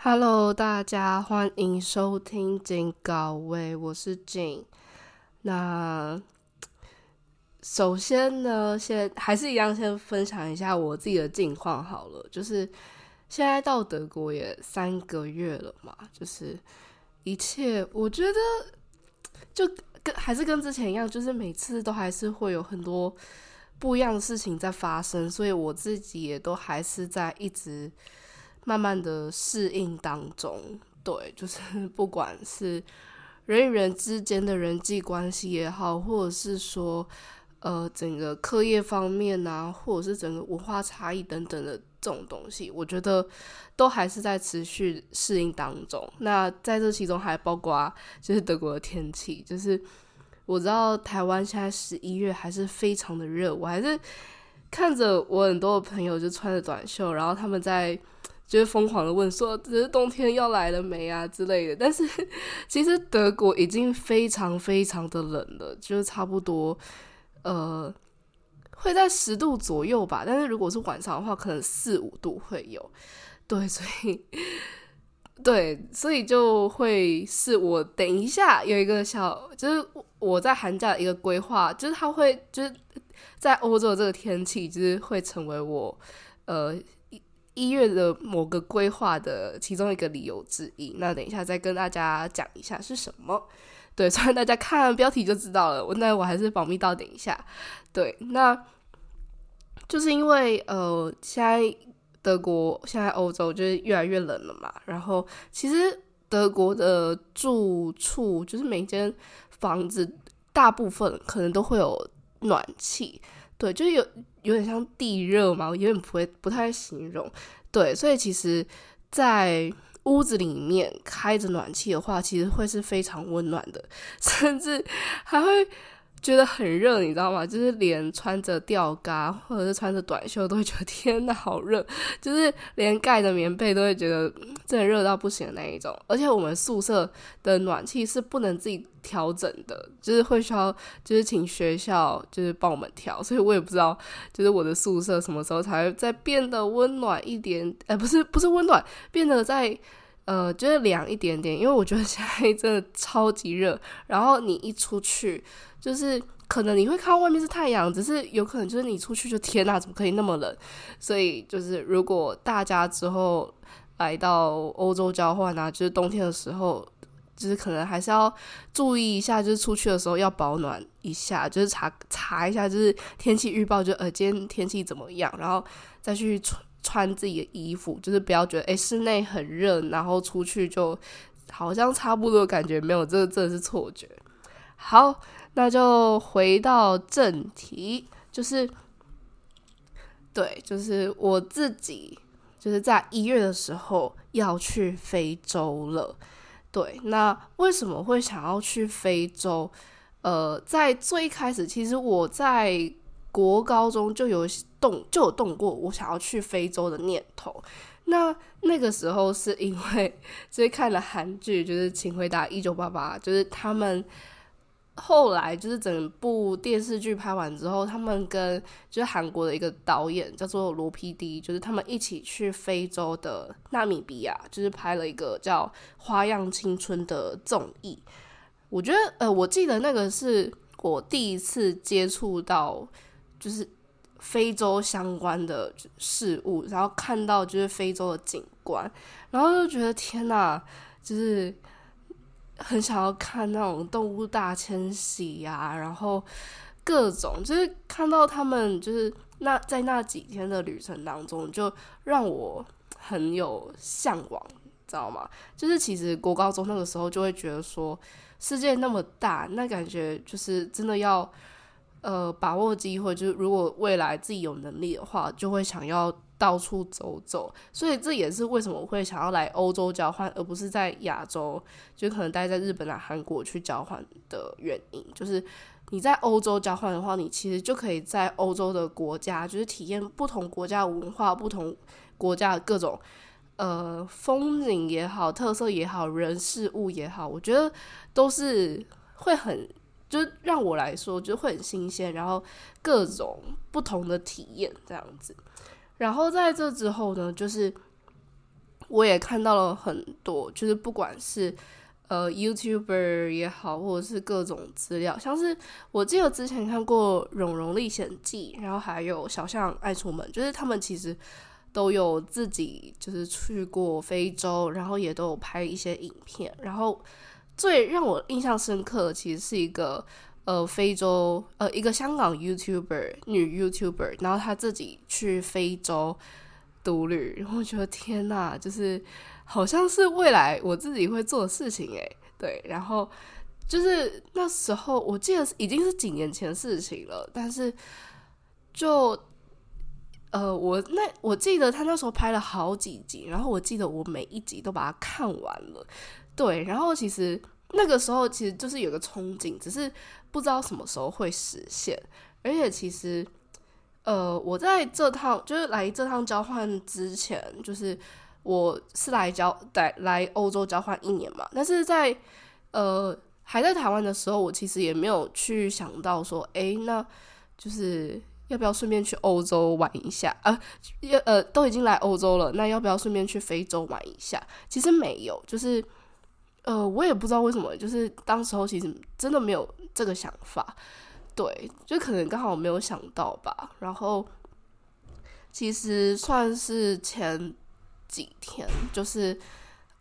Hello，大家欢迎收听警告位，我是景。那首先呢，先还是一样，先分享一下我自己的近况好了。就是现在到德国也三个月了嘛，就是一切我觉得就跟还是跟之前一样，就是每次都还是会有很多不一样的事情在发生，所以我自己也都还是在一直。慢慢的适应当中，对，就是 不管是人与人之间的人际关系也好，或者是说，呃，整个课业方面啊，或者是整个文化差异等等的这种东西，我觉得都还是在持续适应当中。那在这其中还包括就是德国的天气，就是我知道台湾现在十一月还是非常的热，我还是看着我很多的朋友就穿着短袖，然后他们在。就是疯狂的问说，只是冬天要来了没啊之类的。但是 其实德国已经非常非常的冷了，就是差不多呃会在十度左右吧。但是如果是晚上的话，可能四五度会有。对，所以 对，所以就会是我等一下有一个小，就是我在寒假一个规划，就是他会就是在欧洲这个天气，就是会成为我呃。一月的某个规划的其中一个理由之一，那等一下再跟大家讲一下是什么。对，虽然大家看标题就知道了，我那我还是保密到等一下。对，那就是因为呃，现在德国现在欧洲就是越来越冷了嘛，然后其实德国的住处就是每间房子大部分可能都会有暖气。对，就有有点像地热嘛，有点不会不太形容。对，所以其实，在屋子里面开着暖气的话，其实会是非常温暖的，甚至还会。觉得很热，你知道吗？就是连穿着吊嘎或者是穿着短袖都会觉得天呐，好热！就是连盖着棉被都会觉得真的热到不行的那一种。而且我们宿舍的暖气是不能自己调整的，就是会需要就是请学校就是帮我们调。所以我也不知道，就是我的宿舍什么时候才会再变得温暖一点？哎，不是不是温暖，变得在呃就是凉一点点。因为我觉得现在 真的超级热，然后你一出去。就是可能你会看到外面是太阳，只是有可能就是你出去就天呐，怎么可以那么冷？所以就是如果大家之后来到欧洲交换啊，就是冬天的时候，就是可能还是要注意一下，就是出去的时候要保暖一下，就是查查一下，就是天气预报，就呃今天天气怎么样，然后再去穿穿自己的衣服，就是不要觉得诶室内很热，然后出去就好像差不多感觉没有，这个真的是错觉。好。那就回到正题，就是，对，就是我自己，就是在一月的时候要去非洲了。对，那为什么会想要去非洲？呃，在最开始，其实我在国高中就有动，就有动过我想要去非洲的念头。那那个时候是因为就是看了韩剧，就是《请回答一九八八》，就是他们。后来就是整部电视剧拍完之后，他们跟就是韩国的一个导演叫做罗 PD，就是他们一起去非洲的纳米比亚，就是拍了一个叫《花样青春》的综艺。我觉得，呃，我记得那个是我第一次接触到就是非洲相关的事物，然后看到就是非洲的景观，然后就觉得天哪，就是。很想要看那种动物大迁徙呀，然后各种就是看到他们就是那在那几天的旅程当中，就让我很有向往，知道吗？就是其实国高中那个时候就会觉得说，世界那么大，那感觉就是真的要呃把握机会，就是如果未来自己有能力的话，就会想要。到处走走，所以这也是为什么我会想要来欧洲交换，而不是在亚洲，就可能待在日本啊、韩国去交换的原因。就是你在欧洲交换的话，你其实就可以在欧洲的国家，就是体验不同国家文化、不同国家的各种呃风景也好、特色也好、人事物也好，我觉得都是会很，就让我来说就会很新鲜，然后各种不同的体验这样子。然后在这之后呢，就是我也看到了很多，就是不管是呃 YouTuber 也好，或者是各种资料，像是我记得之前看过《蓉蓉历险记》，然后还有《小象爱出门》，就是他们其实都有自己就是去过非洲，然后也都有拍一些影片。然后最让我印象深刻的，其实是一个呃非洲呃一个香港 YouTuber 女 YouTuber，然后她自己去非洲。独旅，然后觉得天呐，就是好像是未来我自己会做的事情诶，对，然后就是那时候我记得已经是几年前的事情了，但是就呃，我那我记得他那时候拍了好几集，然后我记得我每一集都把它看完了，对，然后其实那个时候其实就是有个憧憬，只是不知道什么时候会实现，而且其实。呃，我在这趟就是来这趟交换之前，就是我是来交来来欧洲交换一年嘛。但是在呃还在台湾的时候，我其实也没有去想到说，哎，那就是要不要顺便去欧洲玩一下啊？要呃都已经来欧洲了，那要不要顺便去非洲玩一下？其实没有，就是呃我也不知道为什么，就是当时候其实真的没有这个想法。对，就可能刚好我没有想到吧。然后其实算是前几天，就是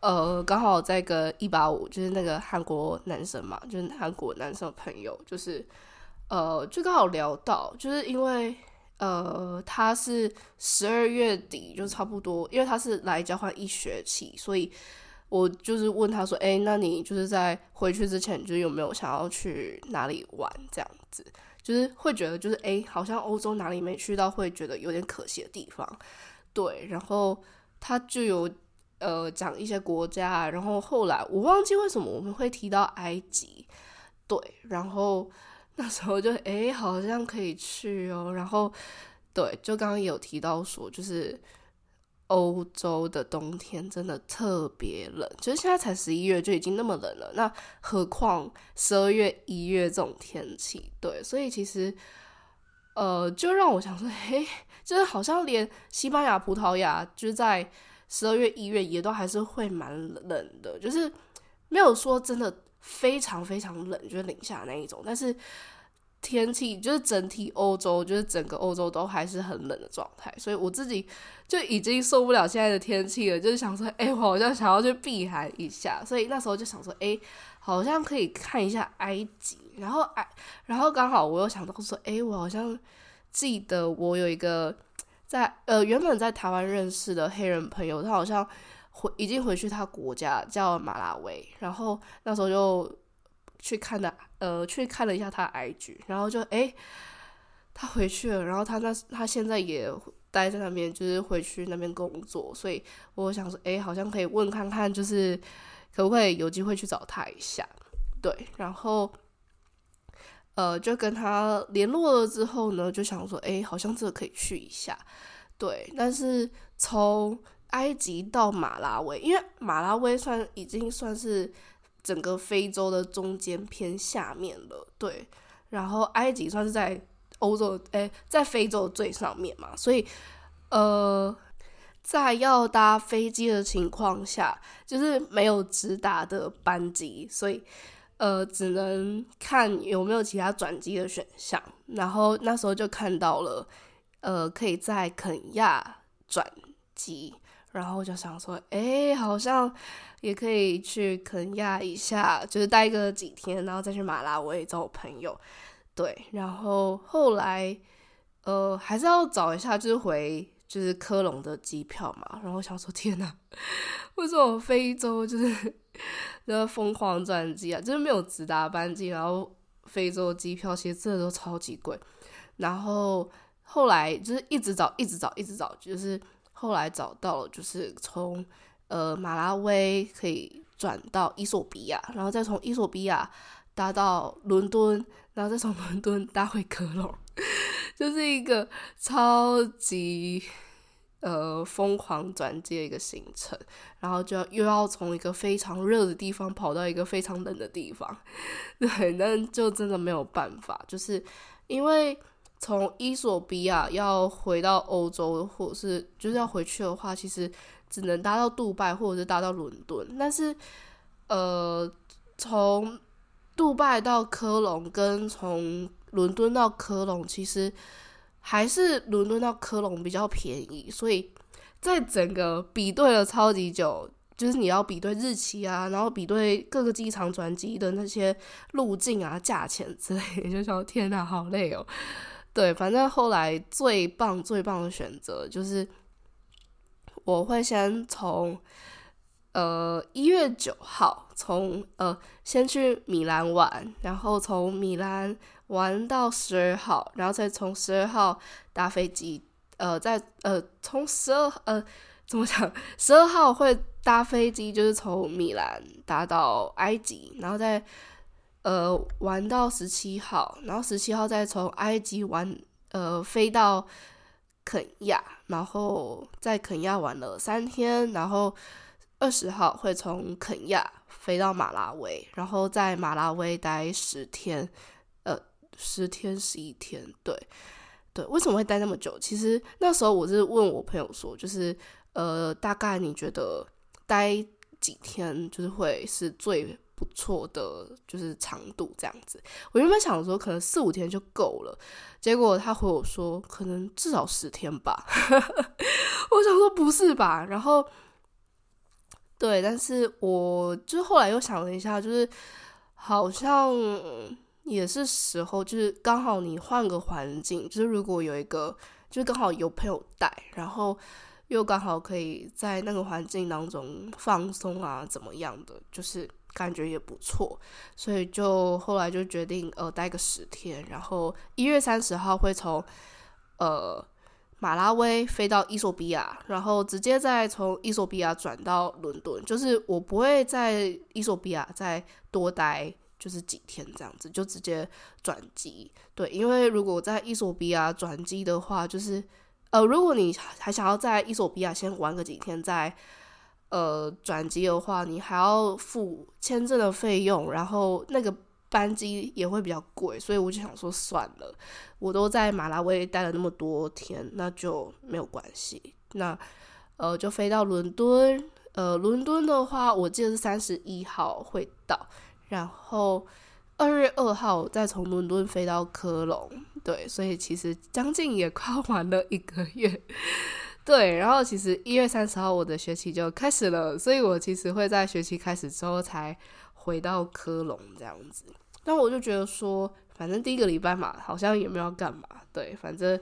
呃，刚好在跟一八五，就是那个韩国男生嘛，就是韩国男生的朋友，就是呃，就刚好聊到，就是因为呃，他是十二月底就差不多，因为他是来交换一学期，所以。我就是问他说：“哎，那你就是在回去之前，就有没有想要去哪里玩？这样子，就是会觉得就是哎，好像欧洲哪里没去到，会觉得有点可惜的地方。对，然后他就有呃讲一些国家，然后后来我忘记为什么我们会提到埃及。对，然后 那时候就哎，好像可以去哦。然后对，就刚刚有提到说就是。”欧洲的冬天真的特别冷，就是现在才十一月就已经那么冷了，那何况十二月、一月这种天气？对，所以其实，呃，就让我想说，嘿，就是好像连西班牙、葡萄牙，就是在十二月、一月也都还是会蛮冷的，就是没有说真的非常非常冷，就是零下那一种，但是。天气就是整体欧洲，就是整个欧洲都还是很冷的状态，所以我自己就已经受不了现在的天气了，就是想说，哎，我好像想要去避寒一下，所以那时候就想说，哎，好像可以看一下埃及，然后埃，然后刚好我又想到说，哎，我好像记得我有一个在呃原本在台湾认识的黑人朋友，他好像回已经回去他国家叫马拉维，然后那时候就。去看的，呃，去看了一下他 IG，然后就哎，他回去了，然后他那他现在也待在那边，就是回去那边工作，所以我想说，哎，好像可以问看看，就是可不可以有机会去找他一下，对，然后呃，就跟他联络了之后呢，就想说，哎，好像这个可以去一下，对，但是从埃及到马拉维，因为马拉维算已经算是。整个非洲的中间偏下面了，对，然后埃及算是在欧洲，诶，在非洲最上面嘛，所以，呃，在要搭飞机的情况下，就是没有直达的班机，所以，呃，只能看有没有其他转机的选项。然后那时候就看到了，呃，可以在肯亚转机。然后就想说，哎，好像也可以去肯亚一下，就是待个几天，然后再去马拉维找我朋友。对，然后后来，呃，还是要找一下，就是回就是科隆的机票嘛。然后想说，天哪，为什么非洲就是 那疯狂转机啊？就是没有直达班机，然后非洲机票其实真的都超级贵。然后后来就是一直找，一直找，一直找，就是。后来找到了，就是从呃马拉维可以转到伊索比亚，然后再从伊索比亚搭到伦敦，然后再从伦敦搭回科隆，就是一个超级呃疯狂转机的一个行程。然后就又要从一个非常热的地方跑到一个非常冷的地方，对，但就真的没有办法，就是因为。从伊索比亚要回到欧洲，或者是就是要回去的话，其实只能搭到杜拜或者是搭到伦敦，但是呃，从杜拜到科隆跟从伦敦到科隆，其实还是伦敦到科隆比较便宜，所以在整个比对了超级久，就是你要比对日期啊，然后比对各个机场转机的那些路径啊、价钱之类，就说天哪，好累哦。对，反正后来最棒最棒的选择就是，我会先从呃一月九号从呃先去米兰玩，然后从米兰玩到十二号，然后再从十二号搭飞机，呃，在呃从十二呃怎么讲，十二号会搭飞机，就是从米兰搭到埃及，然后再。呃，玩到十七号，然后十七号再从埃及玩，呃，飞到肯亚，然后在肯亚玩了三天，然后二十号会从肯亚飞到马拉维，然后在马拉维待十天，呃，十天十一天，对，对，为什么会待那么久？其实那时候我是问我朋友说，就是呃，大概你觉得待几天就是会是最。不错的，就是长度这样子。我原本想说可能四五天就够了，结果他回我说可能至少十天吧。我想说不是吧？然后对，但是我就是后来又想了一下，就是好像也是时候，就是刚好你换个环境，就是如果有一个，就是刚好有朋友带，然后又刚好可以在那个环境当中放松啊，怎么样的，就是。感觉也不错，所以就后来就决定呃待个十天，然后一月三十号会从呃马拉维飞到伊索比亚，然后直接再从伊索比亚转到伦敦，就是我不会在伊索比亚再多待就是几天这样子，就直接转机。对，因为如果在伊索比亚转机的话，就是呃如果你还想要在伊索比亚先玩个几天再。呃，转机的话，你还要付签证的费用，然后那个班机也会比较贵，所以我就想说算了，我都在马拉维待了那么多天，那就没有关系。那呃，就飞到伦敦，呃，伦敦的话，我记得是三十一号会到，然后二月二号再从伦敦飞到科隆，对，所以其实将近也快玩了一个月。对，然后其实一月三十号我的学期就开始了，所以我其实会在学期开始之后才回到科隆这样子。但我就觉得说，反正第一个礼拜嘛，好像也没有干嘛。对，反正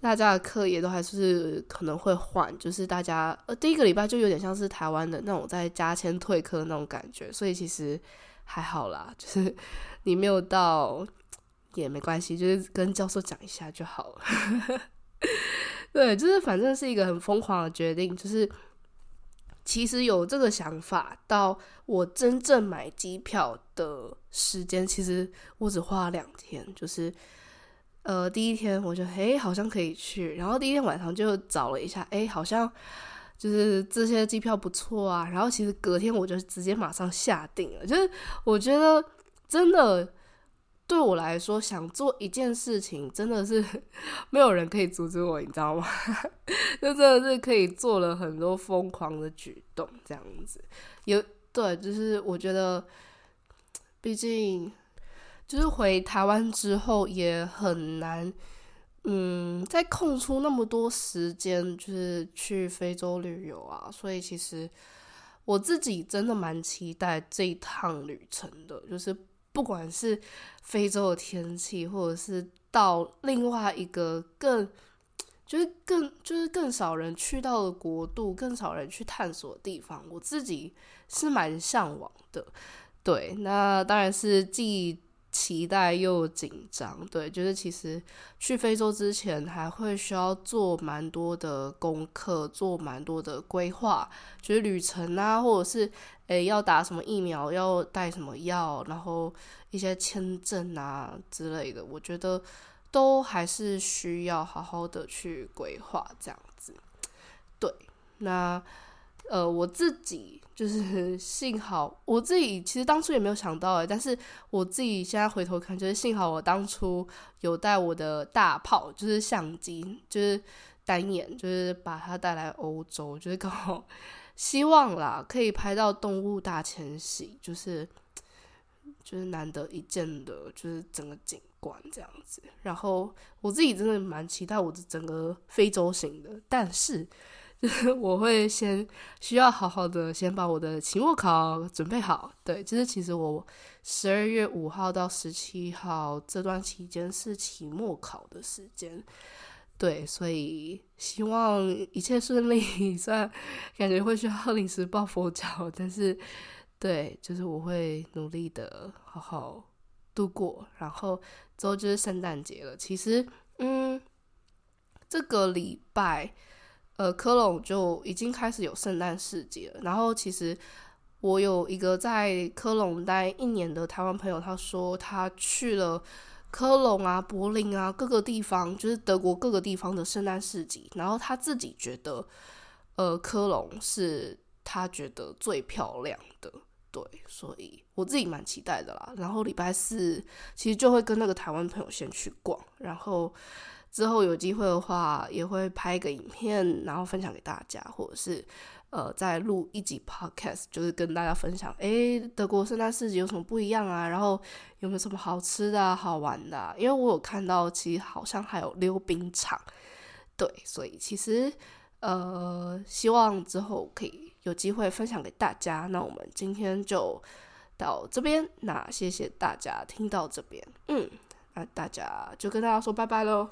大家的课也都还是可能会换，就是大家呃第一个礼拜就有点像是台湾的那种在加签退课那种感觉，所以其实还好啦，就是 你没有到也没关系，就是跟教授讲一下就好了。对，就是反正是一个很疯狂的决定。就是其实有这个想法，到我真正买机票的时间，其实我只花了两天。就是呃，第一天我觉得哎，好像可以去，然后第一天晚上就找了一下，哎，好像就是这些机票不错啊。然后其实隔天我就直接马上下定了。就是我觉得真的。对我来说，想做一件事情真的是 没有人可以阻止我，你知道吗？就真的是可以做了很多疯狂的举动，这样子。有对，就是我觉得，毕竟就是回台湾之后也很难，嗯，再空出那么多时间，就是去非洲旅游啊。所以其实我自己真的蛮期待这一趟旅程的，就是。不管是非洲的天气，或者是到另外一个更，就是更就是更少人去到的国度，更少人去探索的地方，我自己是蛮向往的。对，那当然是既期待又紧张。对，就是其实去非洲之前，还会需要做蛮多的功课，做蛮多的规划，就是旅程啊，或者是。诶，要打什么疫苗？要带什么药？然后一些签证啊之类的，我觉得都还是需要好好的去规划这样子。对，那呃，我自己就是 幸好我自己其实当初也没有想到诶，但是我自己现在回头看，就是幸好我当初有带我的大炮，就是相机，就是单眼，就是把它带来欧洲，就是刚好希望啦，可以拍到动物大迁徙，就是就是难得一见的，就是整个景观这样子。然后我自己真的蛮期待我的整个非洲行的，但是。就是我会先需要好好的先把我的期末考准备好，对，就是其实我十二月五号到十七号这段期间是期末考的时间，对，所以希望一切顺利。虽然感觉会需要临时抱佛脚，但是对，就是我会努力的好好度过。然后之后就是圣诞节了，其实嗯，这个礼拜。呃，科隆就已经开始有圣诞市集了。然后，其实我有一个在科隆待一年的台湾朋友，他说他去了科隆啊、柏林啊各个地方，就是德国各个地方的圣诞市集。然后他自己觉得，呃，科隆是他觉得最漂亮的。对，所以我自己蛮期待的啦。然后礼拜四其实就会跟那个台湾朋友先去逛，然后。之后有机会的话，也会拍一个影片，然后分享给大家，或者是呃再录一集 podcast，就是跟大家分享，诶，德国圣诞市集有什么不一样啊？然后有没有什么好吃的、好玩的？因为我有看到，其实好像还有溜冰场，对，所以其实呃，希望之后可以有机会分享给大家。那我们今天就到这边，那谢谢大家听到这边，嗯，那大家就跟大家说拜拜喽。